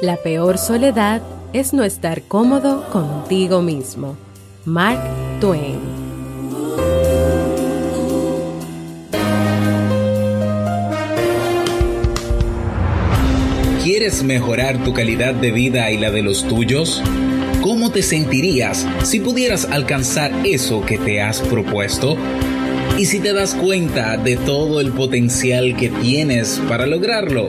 La peor soledad es no estar cómodo contigo mismo. Mark Twain. ¿Quieres mejorar tu calidad de vida y la de los tuyos? ¿Cómo te sentirías si pudieras alcanzar eso que te has propuesto? ¿Y si te das cuenta de todo el potencial que tienes para lograrlo?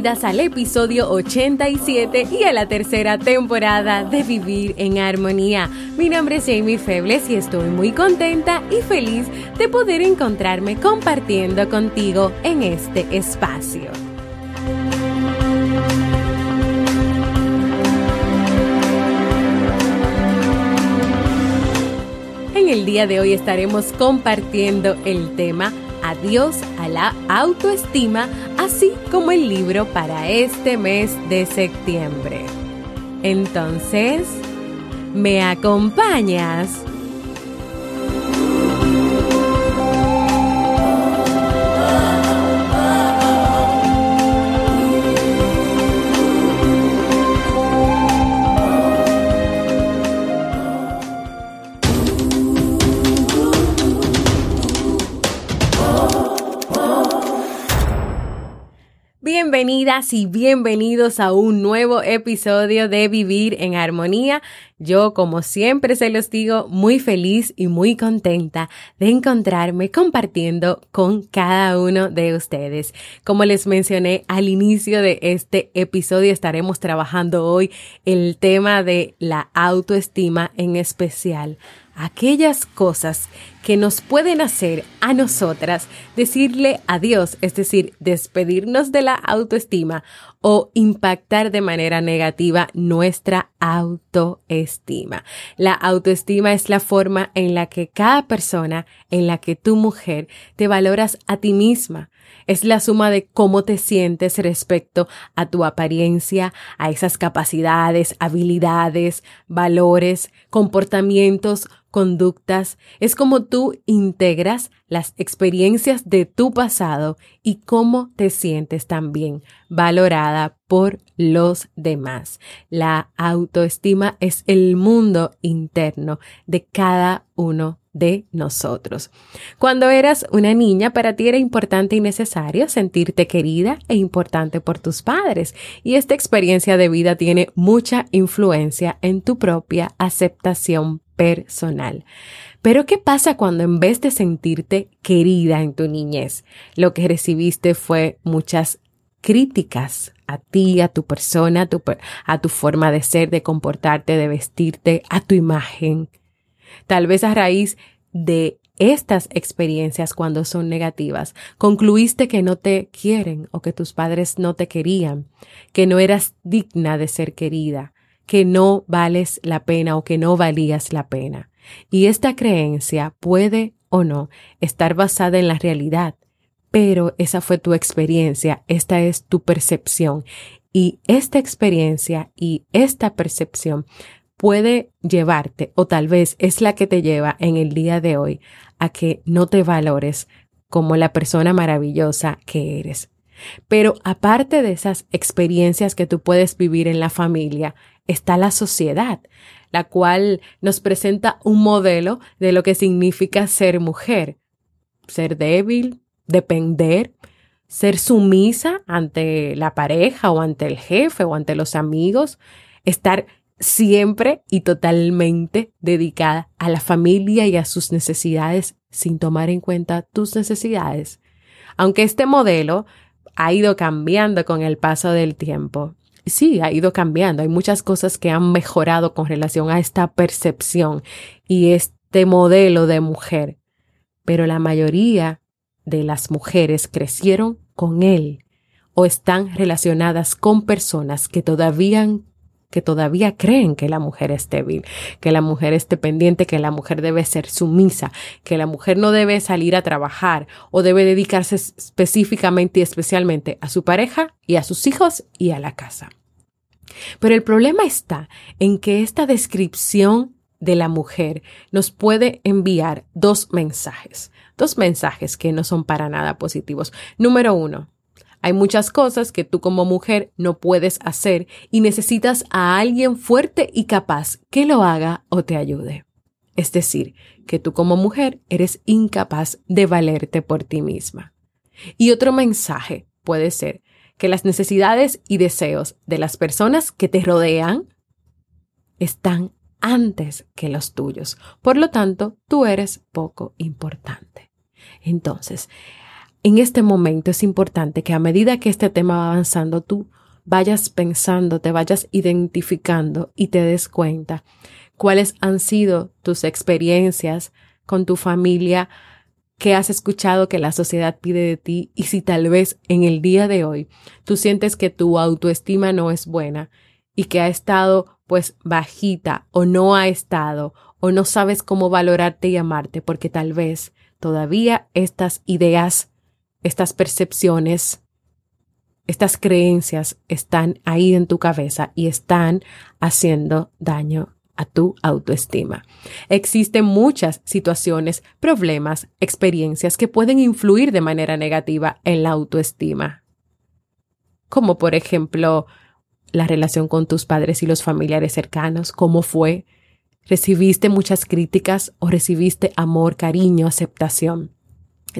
Bienvenidas al episodio 87 y a la tercera temporada de Vivir en Armonía. Mi nombre es Jamie Febles y estoy muy contenta y feliz de poder encontrarme compartiendo contigo en este espacio. En el día de hoy estaremos compartiendo el tema Adiós a la autoestima, así como el libro para este mes de septiembre. Entonces, ¿me acompañas? Bienvenidas y bienvenidos a un nuevo episodio de Vivir en Armonía. Yo, como siempre se los digo, muy feliz y muy contenta de encontrarme compartiendo con cada uno de ustedes. Como les mencioné al inicio de este episodio, estaremos trabajando hoy el tema de la autoestima en especial aquellas cosas que nos pueden hacer a nosotras decirle adiós, es decir, despedirnos de la autoestima o impactar de manera negativa nuestra autoestima. La autoestima es la forma en la que cada persona, en la que tu mujer, te valoras a ti misma. Es la suma de cómo te sientes respecto a tu apariencia, a esas capacidades, habilidades, valores, comportamientos, conductas, es como tú integras las experiencias de tu pasado y cómo te sientes también valorada por los demás. La autoestima es el mundo interno de cada uno de nosotros. Cuando eras una niña, para ti era importante y necesario sentirte querida e importante por tus padres, y esta experiencia de vida tiene mucha influencia en tu propia aceptación personal. Pero ¿qué pasa cuando en vez de sentirte querida en tu niñez, lo que recibiste fue muchas críticas a ti, a tu persona, a tu, a tu forma de ser, de comportarte, de vestirte, a tu imagen? Tal vez a raíz de estas experiencias cuando son negativas, concluiste que no te quieren o que tus padres no te querían, que no eras digna de ser querida, que no vales la pena o que no valías la pena. Y esta creencia puede o no estar basada en la realidad, pero esa fue tu experiencia, esta es tu percepción. Y esta experiencia y esta percepción puede llevarte, o tal vez es la que te lleva en el día de hoy, a que no te valores como la persona maravillosa que eres. Pero aparte de esas experiencias que tú puedes vivir en la familia, está la sociedad, la cual nos presenta un modelo de lo que significa ser mujer, ser débil, depender, ser sumisa ante la pareja o ante el jefe o ante los amigos, estar siempre y totalmente dedicada a la familia y a sus necesidades sin tomar en cuenta tus necesidades. Aunque este modelo ha ido cambiando con el paso del tiempo. Sí, ha ido cambiando. Hay muchas cosas que han mejorado con relación a esta percepción y este modelo de mujer. Pero la mayoría de las mujeres crecieron con él o están relacionadas con personas que todavía que todavía creen que la mujer es débil, que la mujer es dependiente, que la mujer debe ser sumisa, que la mujer no debe salir a trabajar o debe dedicarse específicamente y especialmente a su pareja y a sus hijos y a la casa. Pero el problema está en que esta descripción de la mujer nos puede enviar dos mensajes, dos mensajes que no son para nada positivos. Número uno, hay muchas cosas que tú como mujer no puedes hacer y necesitas a alguien fuerte y capaz que lo haga o te ayude. Es decir, que tú como mujer eres incapaz de valerte por ti misma. Y otro mensaje puede ser que las necesidades y deseos de las personas que te rodean están antes que los tuyos. Por lo tanto, tú eres poco importante. Entonces, en este momento es importante que a medida que este tema va avanzando, tú vayas pensando, te vayas identificando y te des cuenta cuáles han sido tus experiencias con tu familia, qué has escuchado que la sociedad pide de ti y si tal vez en el día de hoy tú sientes que tu autoestima no es buena y que ha estado pues bajita o no ha estado o no sabes cómo valorarte y amarte porque tal vez todavía estas ideas estas percepciones, estas creencias están ahí en tu cabeza y están haciendo daño a tu autoestima. Existen muchas situaciones, problemas, experiencias que pueden influir de manera negativa en la autoestima, como por ejemplo la relación con tus padres y los familiares cercanos, cómo fue, recibiste muchas críticas o recibiste amor, cariño, aceptación.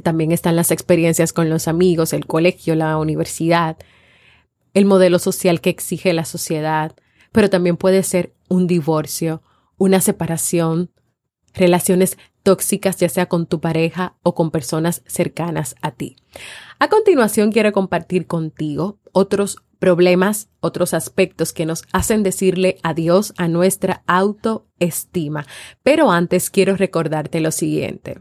También están las experiencias con los amigos, el colegio, la universidad, el modelo social que exige la sociedad, pero también puede ser un divorcio, una separación, relaciones tóxicas ya sea con tu pareja o con personas cercanas a ti. A continuación quiero compartir contigo otros problemas, otros aspectos que nos hacen decirle adiós a nuestra autoestima. Pero antes quiero recordarte lo siguiente.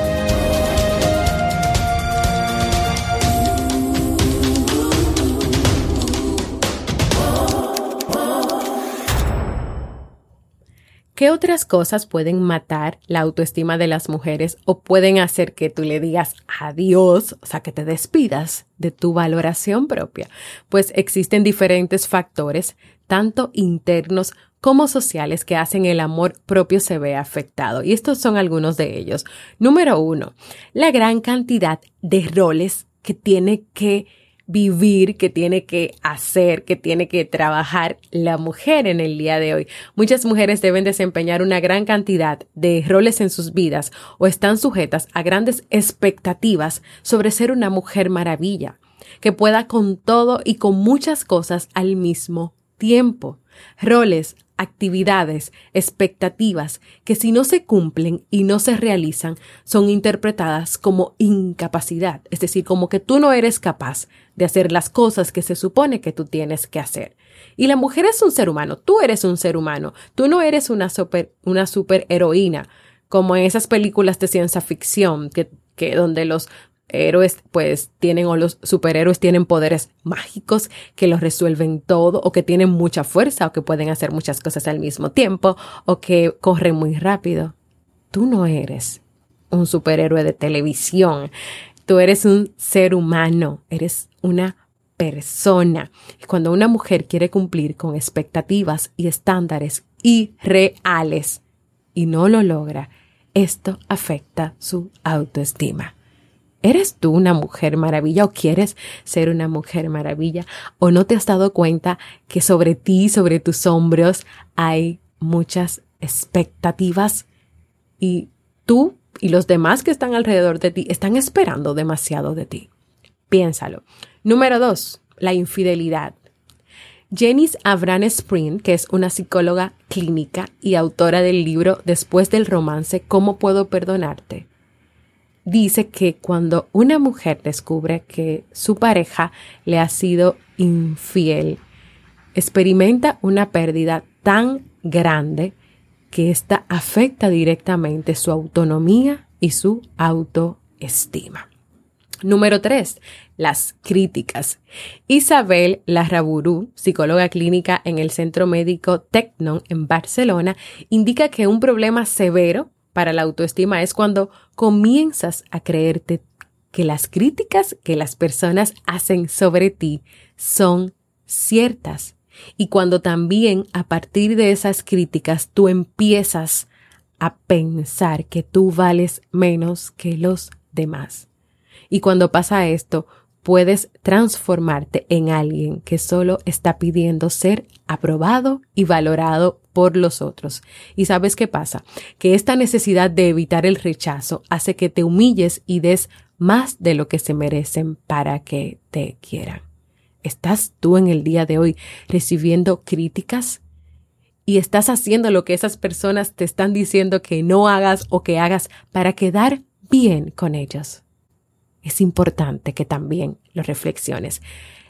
¿Qué otras cosas pueden matar la autoestima de las mujeres o pueden hacer que tú le digas adiós, o sea, que te despidas de tu valoración propia? Pues existen diferentes factores, tanto internos como sociales, que hacen el amor propio se vea afectado. Y estos son algunos de ellos. Número uno, la gran cantidad de roles que tiene que vivir, que tiene que hacer, que tiene que trabajar la mujer en el día de hoy. Muchas mujeres deben desempeñar una gran cantidad de roles en sus vidas o están sujetas a grandes expectativas sobre ser una mujer maravilla, que pueda con todo y con muchas cosas al mismo tiempo. Roles, actividades, expectativas que si no se cumplen y no se realizan son interpretadas como incapacidad, es decir, como que tú no eres capaz de hacer las cosas que se supone que tú tienes que hacer. Y la mujer es un ser humano, tú eres un ser humano, tú no eres una super, una como en esas películas de ciencia ficción, que, que donde los héroes pues tienen o los superhéroes tienen poderes mágicos que los resuelven todo o que tienen mucha fuerza o que pueden hacer muchas cosas al mismo tiempo o que corren muy rápido. Tú no eres un superhéroe de televisión. Tú eres un ser humano, eres una persona. Y cuando una mujer quiere cumplir con expectativas y estándares irreales y no lo logra, esto afecta su autoestima. ¿Eres tú una mujer maravilla o quieres ser una mujer maravilla? ¿O no te has dado cuenta que sobre ti, sobre tus hombros, hay muchas expectativas y tú y los demás que están alrededor de ti están esperando demasiado de ti? Piénsalo. Número dos, la infidelidad. Janice Avran Spring, que es una psicóloga clínica y autora del libro Después del romance, ¿Cómo puedo perdonarte? Dice que cuando una mujer descubre que su pareja le ha sido infiel, experimenta una pérdida tan grande que ésta afecta directamente su autonomía y su autoestima. Número 3. Las críticas. Isabel Larraburu, psicóloga clínica en el Centro Médico Tecnon en Barcelona, indica que un problema severo para la autoestima es cuando comienzas a creerte que las críticas que las personas hacen sobre ti son ciertas. Y cuando también a partir de esas críticas tú empiezas a pensar que tú vales menos que los demás. Y cuando pasa esto, puedes transformarte en alguien que solo está pidiendo ser aprobado y valorado por los otros. ¿Y sabes qué pasa? Que esta necesidad de evitar el rechazo hace que te humilles y des más de lo que se merecen para que te quieran. ¿Estás tú en el día de hoy recibiendo críticas? ¿Y estás haciendo lo que esas personas te están diciendo que no hagas o que hagas para quedar bien con ellos? Es importante que también lo reflexiones.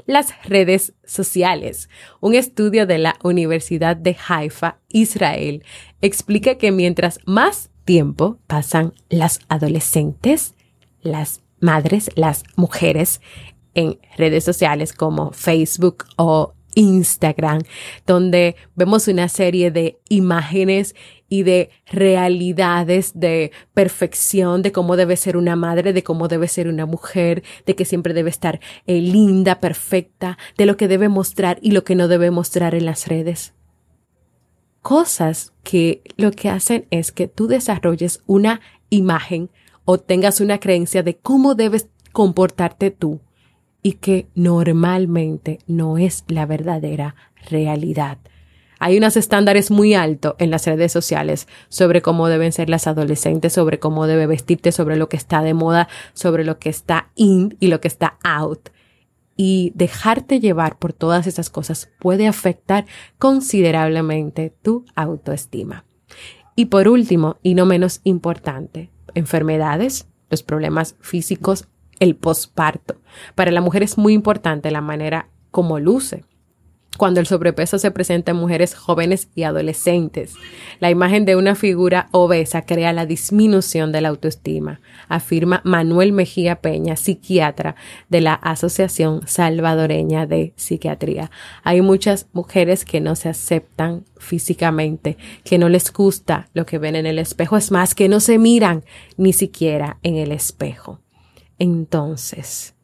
Las redes sociales. Un estudio de la Universidad de Haifa, Israel, explica que mientras más tiempo pasan las adolescentes, las madres, las mujeres en redes sociales como Facebook o Instagram, donde vemos una serie de imágenes y de realidades de perfección, de cómo debe ser una madre, de cómo debe ser una mujer, de que siempre debe estar eh, linda, perfecta, de lo que debe mostrar y lo que no debe mostrar en las redes. Cosas que lo que hacen es que tú desarrolles una imagen o tengas una creencia de cómo debes comportarte tú y que normalmente no es la verdadera realidad. Hay unos estándares muy altos en las redes sociales sobre cómo deben ser las adolescentes, sobre cómo debe vestirte, sobre lo que está de moda, sobre lo que está in y lo que está out. Y dejarte llevar por todas esas cosas puede afectar considerablemente tu autoestima. Y por último, y no menos importante, enfermedades, los problemas físicos el posparto. Para la mujer es muy importante la manera como luce. Cuando el sobrepeso se presenta en mujeres jóvenes y adolescentes, la imagen de una figura obesa crea la disminución de la autoestima, afirma Manuel Mejía Peña, psiquiatra de la Asociación Salvadoreña de Psiquiatría. Hay muchas mujeres que no se aceptan físicamente, que no les gusta lo que ven en el espejo, es más, que no se miran ni siquiera en el espejo. Entonces,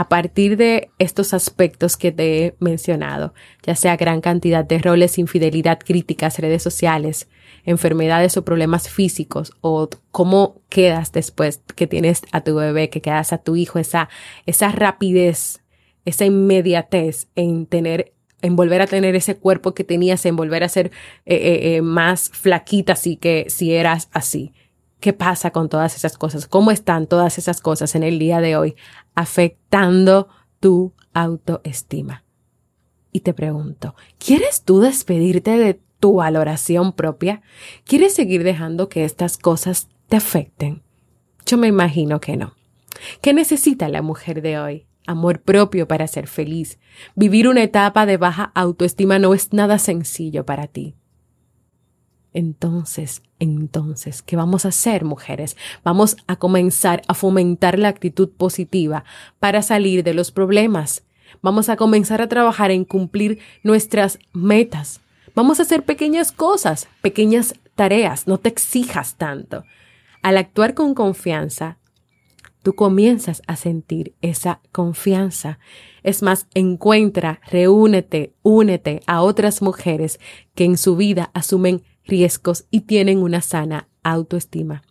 a partir de estos aspectos que te he mencionado, ya sea gran cantidad de roles, infidelidad, críticas, redes sociales, enfermedades o problemas físicos, o cómo quedas después que tienes a tu bebé, que quedas a tu hijo, esa, esa rapidez, esa inmediatez en tener en volver a tener ese cuerpo que tenías, en volver a ser eh, eh, eh, más flaquita, así que si eras así. ¿Qué pasa con todas esas cosas? ¿Cómo están todas esas cosas en el día de hoy afectando tu autoestima? Y te pregunto, ¿quieres tú despedirte de tu valoración propia? ¿Quieres seguir dejando que estas cosas te afecten? Yo me imagino que no. ¿Qué necesita la mujer de hoy? Amor propio para ser feliz. Vivir una etapa de baja autoestima no es nada sencillo para ti. Entonces, entonces, ¿qué vamos a hacer, mujeres? Vamos a comenzar a fomentar la actitud positiva para salir de los problemas. Vamos a comenzar a trabajar en cumplir nuestras metas. Vamos a hacer pequeñas cosas, pequeñas tareas, no te exijas tanto. Al actuar con confianza, tú comienzas a sentir esa confianza. Es más, encuentra, reúnete, únete a otras mujeres que en su vida asumen riesgos y tienen una sana autoestima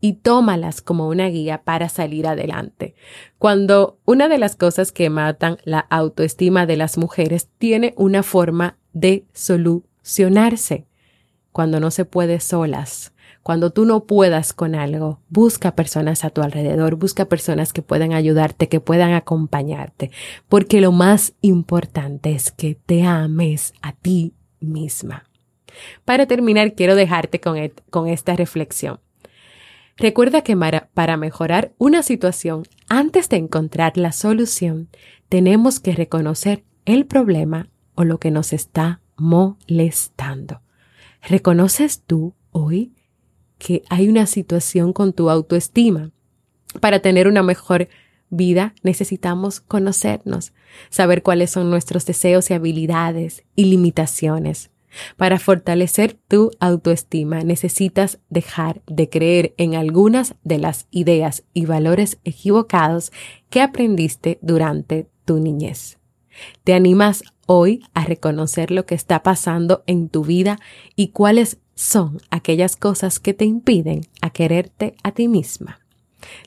y tómalas como una guía para salir adelante. Cuando una de las cosas que matan la autoestima de las mujeres tiene una forma de solucionarse, cuando no se puede solas, cuando tú no puedas con algo, busca personas a tu alrededor, busca personas que puedan ayudarte, que puedan acompañarte, porque lo más importante es que te ames a ti misma. Para terminar, quiero dejarte con, con esta reflexión. Recuerda que para mejorar una situación, antes de encontrar la solución, tenemos que reconocer el problema o lo que nos está molestando. ¿Reconoces tú hoy que hay una situación con tu autoestima? Para tener una mejor vida necesitamos conocernos, saber cuáles son nuestros deseos y habilidades y limitaciones. Para fortalecer tu autoestima necesitas dejar de creer en algunas de las ideas y valores equivocados que aprendiste durante tu niñez. ¿Te animas hoy a reconocer lo que está pasando en tu vida y cuáles son aquellas cosas que te impiden a quererte a ti misma?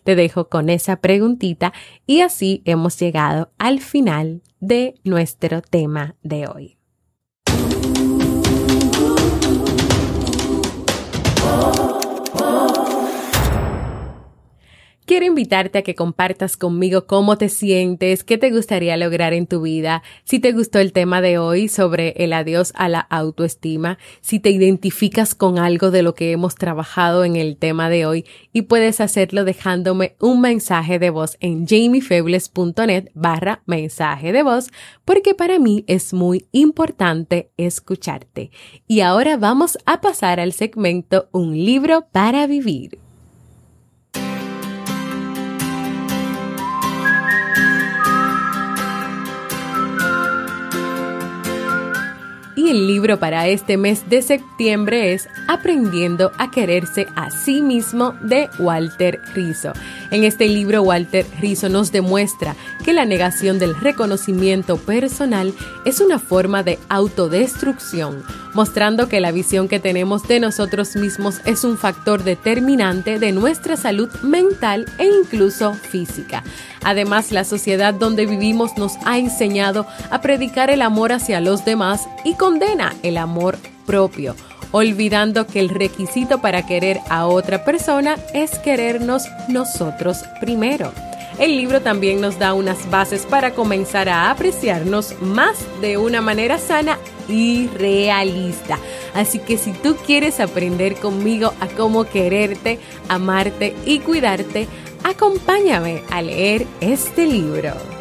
Te dejo con esa preguntita y así hemos llegado al final de nuestro tema de hoy. Quiero invitarte a que compartas conmigo cómo te sientes, qué te gustaría lograr en tu vida, si te gustó el tema de hoy sobre el adiós a la autoestima, si te identificas con algo de lo que hemos trabajado en el tema de hoy y puedes hacerlo dejándome un mensaje de voz en jamiefebles.net barra mensaje de voz porque para mí es muy importante escucharte. Y ahora vamos a pasar al segmento Un libro para vivir. El libro para este mes de septiembre es Aprendiendo a quererse a sí mismo de Walter Rizzo. En este libro Walter Rizzo nos demuestra que la negación del reconocimiento personal es una forma de autodestrucción, mostrando que la visión que tenemos de nosotros mismos es un factor determinante de nuestra salud mental e incluso física. Además, la sociedad donde vivimos nos ha enseñado a predicar el amor hacia los demás y condena el amor propio, olvidando que el requisito para querer a otra persona es querernos nosotros primero. El libro también nos da unas bases para comenzar a apreciarnos más de una manera sana y realista. Así que si tú quieres aprender conmigo a cómo quererte, amarte y cuidarte, acompáñame a leer este libro.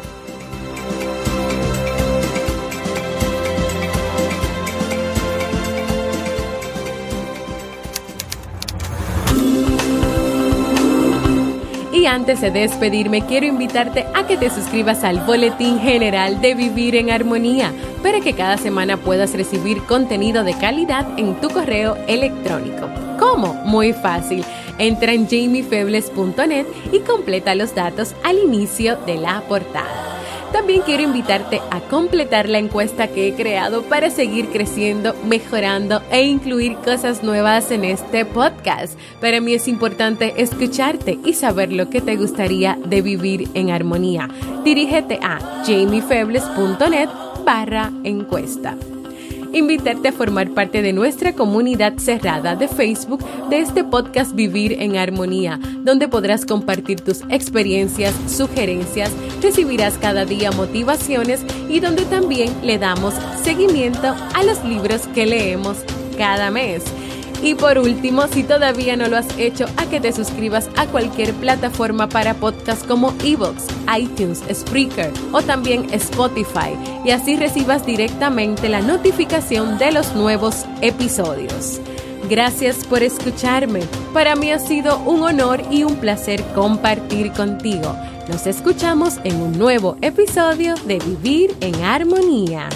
Y antes de despedirme, quiero invitarte a que te suscribas al Boletín General de Vivir en Armonía para que cada semana puedas recibir contenido de calidad en tu correo electrónico. ¿Cómo? Muy fácil. Entra en jamiefebles.net y completa los datos al inicio de la portada. También quiero invitarte a completar la encuesta que he creado para seguir creciendo, mejorando e incluir cosas nuevas en este podcast. Para mí es importante escucharte y saber lo que te gustaría de vivir en armonía. Dirígete a jamiefebles.net barra encuesta invitarte a formar parte de nuestra comunidad cerrada de Facebook de este podcast Vivir en Armonía, donde podrás compartir tus experiencias, sugerencias, recibirás cada día motivaciones y donde también le damos seguimiento a los libros que leemos cada mes. Y por último, si todavía no lo has hecho, a que te suscribas a cualquier plataforma para podcast como Evox, iTunes, Spreaker o también Spotify y así recibas directamente la notificación de los nuevos episodios. Gracias por escucharme. Para mí ha sido un honor y un placer compartir contigo. Nos escuchamos en un nuevo episodio de Vivir en Armonía.